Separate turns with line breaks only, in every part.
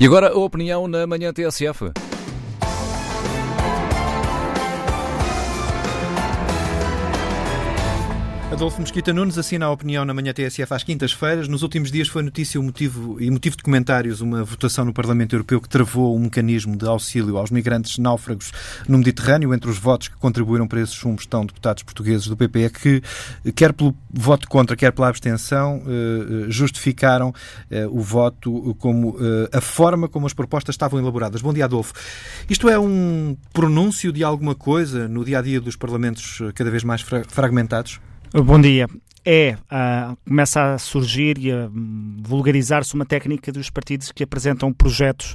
E agora a opinião na manhã TSF.
Adolfo Mesquita Nunes assina a opinião na manhã TSF às quintas-feiras. Nos últimos dias foi notícia o motivo, e motivo de comentários uma votação no Parlamento Europeu que travou um mecanismo de auxílio aos migrantes náufragos no Mediterrâneo. Entre os votos que contribuíram para esse chumbo estão deputados portugueses do PPE que, quer pelo voto contra, quer pela abstenção, eh, eh, justificaram eh, o voto como a forma como as propostas estavam elaboradas. Bom dia, Adolfo. Isto é um pronúncio de alguma coisa no dia a dia dos parlamentos cada vez mais fragmentados?
Bom dia. É, uh, começa a surgir e a vulgarizar-se uma técnica dos partidos que apresentam projetos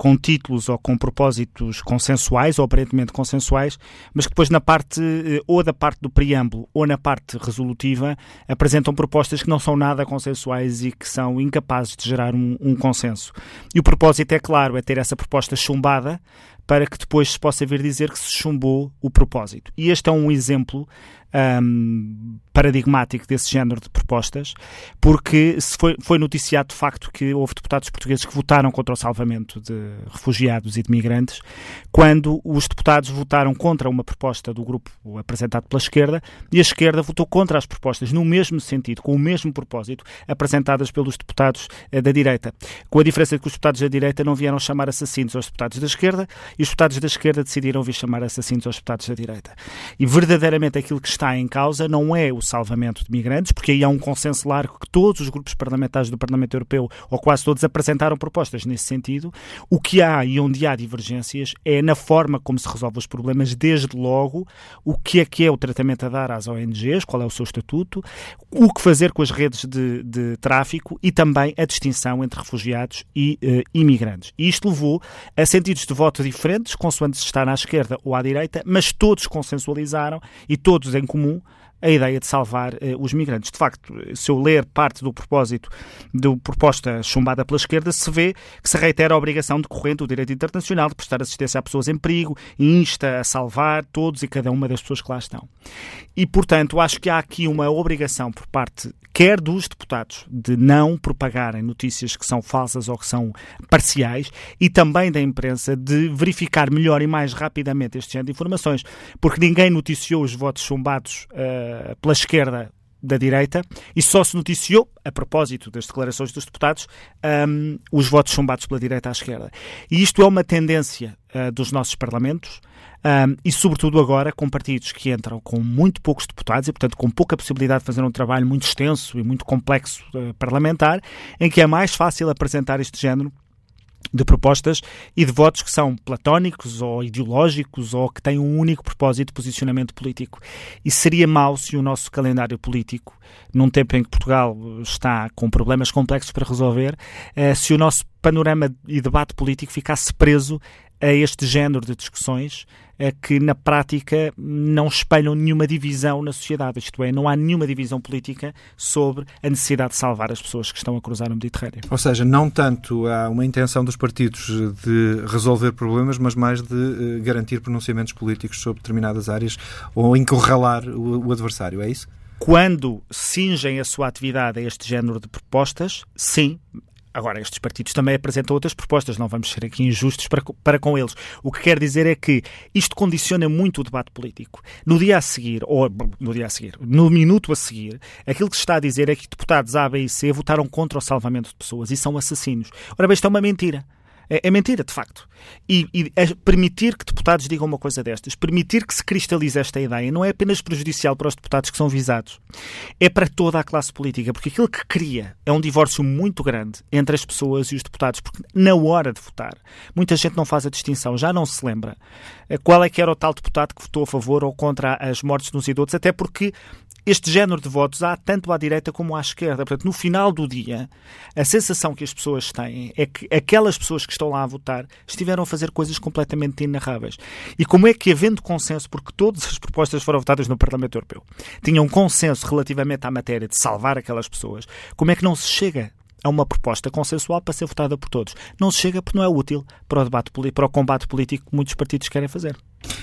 com títulos ou com propósitos consensuais ou aparentemente consensuais, mas que depois na parte eh, ou da parte do preâmbulo ou na parte resolutiva apresentam propostas que não são nada consensuais e que são incapazes de gerar um, um consenso. E o propósito é claro, é ter essa proposta chumbada para que depois se possa vir dizer que se chumbou o propósito. E este é um exemplo um, paradigmático desse género de propostas, porque se foi, foi noticiado de facto que houve deputados portugueses que votaram contra o salvamento de refugiados e de migrantes, quando os deputados votaram contra uma proposta do grupo apresentado pela esquerda e a esquerda votou contra as propostas no mesmo sentido, com o mesmo propósito, apresentadas pelos deputados eh, da direita. Com a diferença de que os deputados da direita não vieram chamar assassinos aos deputados da esquerda e os deputados da esquerda decidiram vir chamar assassinos aos deputados da direita. E verdadeiramente aquilo que está em causa não é o salvamento de migrantes, porque aí há um consenso largo que todos os grupos parlamentares do Parlamento Europeu, ou quase todos, apresentaram propostas nesse sentido. O que há e onde há divergências é na forma como se resolve os problemas, desde logo, o que é que é o tratamento a dar às ONGs, qual é o seu estatuto, o que fazer com as redes de, de tráfico e também a distinção entre refugiados e uh, imigrantes. E isto levou a sentidos de voto diferentes, consoante se está na esquerda ou à direita, mas todos consensualizaram e todos em comum a ideia de salvar eh, os migrantes. De facto, se eu ler parte do propósito da proposta chumbada pela esquerda, se vê que se reitera a obrigação decorrente do direito internacional de prestar assistência a pessoas em perigo e insta a salvar todos e cada uma das pessoas que lá estão. E, portanto, acho que há aqui uma obrigação por parte quer dos deputados de não propagarem notícias que são falsas ou que são parciais e também da imprensa de verificar melhor e mais rapidamente este género de informações, porque ninguém noticiou os votos chumbados uh, pela esquerda da direita e só se noticiou, a propósito das declarações dos deputados, um, os votos chumbados pela direita à esquerda. E isto é uma tendência uh, dos nossos parlamentos um, e, sobretudo, agora com partidos que entram com muito poucos deputados e, portanto, com pouca possibilidade de fazer um trabalho muito extenso e muito complexo uh, parlamentar, em que é mais fácil apresentar este género de propostas e de votos que são platónicos ou ideológicos ou que têm um único propósito de posicionamento político. E seria mau se o nosso calendário político, num tempo em que Portugal está com problemas complexos para resolver, eh, se o nosso panorama e debate político ficasse preso a este género de discussões que, na prática, não espelham nenhuma divisão na sociedade. Isto é, não há nenhuma divisão política sobre a necessidade de salvar as pessoas que estão a cruzar o Mediterrâneo.
Ou seja, não tanto há uma intenção dos partidos de resolver problemas, mas mais de uh, garantir pronunciamentos políticos sobre determinadas áreas ou encurralar o, o adversário, é isso?
Quando cingem a sua atividade a este género de propostas, sim, Agora, estes partidos também apresentam outras propostas, não vamos ser aqui injustos para, para com eles. O que quer dizer é que isto condiciona muito o debate político. No dia a seguir, ou no dia a seguir, no minuto a seguir, aquilo que se está a dizer é que deputados A, B e C votaram contra o salvamento de pessoas e são assassinos. Ora bem, isto é uma mentira. É, é mentira, de facto. E, e é permitir que deputados digam uma coisa destas, permitir que se cristalize esta ideia, não é apenas prejudicial para os deputados que são visados, é para toda a classe política, porque aquilo que cria é um divórcio muito grande entre as pessoas e os deputados, porque na hora de votar, muita gente não faz a distinção, já não se lembra eh, qual é que era o tal deputado que votou a favor ou contra as mortes nos idosos, até porque este género de votos há tanto à direita como à esquerda. Portanto, no final do dia, a sensação que as pessoas têm é que aquelas pessoas que estão lá a votar estiveram a fazer coisas completamente inarráveis. E como é que, havendo consenso, porque todas as propostas foram votadas no Parlamento Europeu, tinham consenso relativamente à matéria de salvar aquelas pessoas, como é que não se chega a uma proposta consensual para ser votada por todos? Não se chega porque não é útil para o, debate, para o combate político que muitos partidos querem fazer.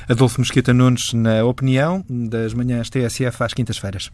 Adolfo Mesquita Nunes, na opinião das manhãs TSF às quintas-feiras.